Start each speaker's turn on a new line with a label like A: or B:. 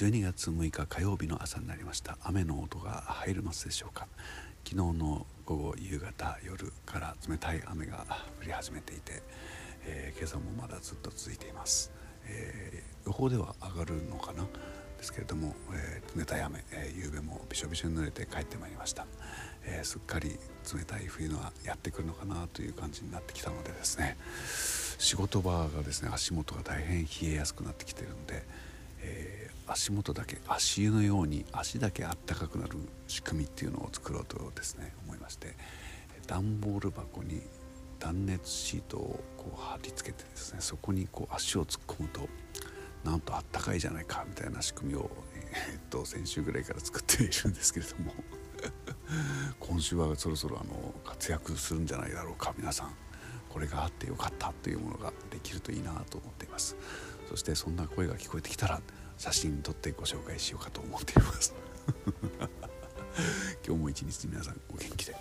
A: 12月6日火曜日の朝になりました。雨の音が入りますでしょうか。昨日の午後夕方夜から冷たい雨が降り始めていて、えー、今朝もまだずっと続いています、えー、予報では上がるのかな？ですけれども、えー、冷たい雨、えー、夕べもびしょびしょに濡れて帰ってまいりました、えー、すっかり冷たい冬のやってくるのかなという感じになってきたのでですね仕事場がですね足元が大変冷えやすくなってきてるんで、足元だけ足湯のように足だけあったかくなる仕組みっていうのを作ろうとですね思いまして段ボール箱に断熱シートをこう貼り付けてですねそこにこう足を突っ込むとなんとあったかいじゃないかみたいな仕組みを、えー、っと先週ぐらいから作っているんですけれども 今週はそろそろあの活躍するんじゃないだろうか皆さんこれがあってよかったというものができるといいなと思っています。そしてそんな声が聞こえてきたら写真撮ってご紹介しようかと思っています。今日も一日皆さんお元気で。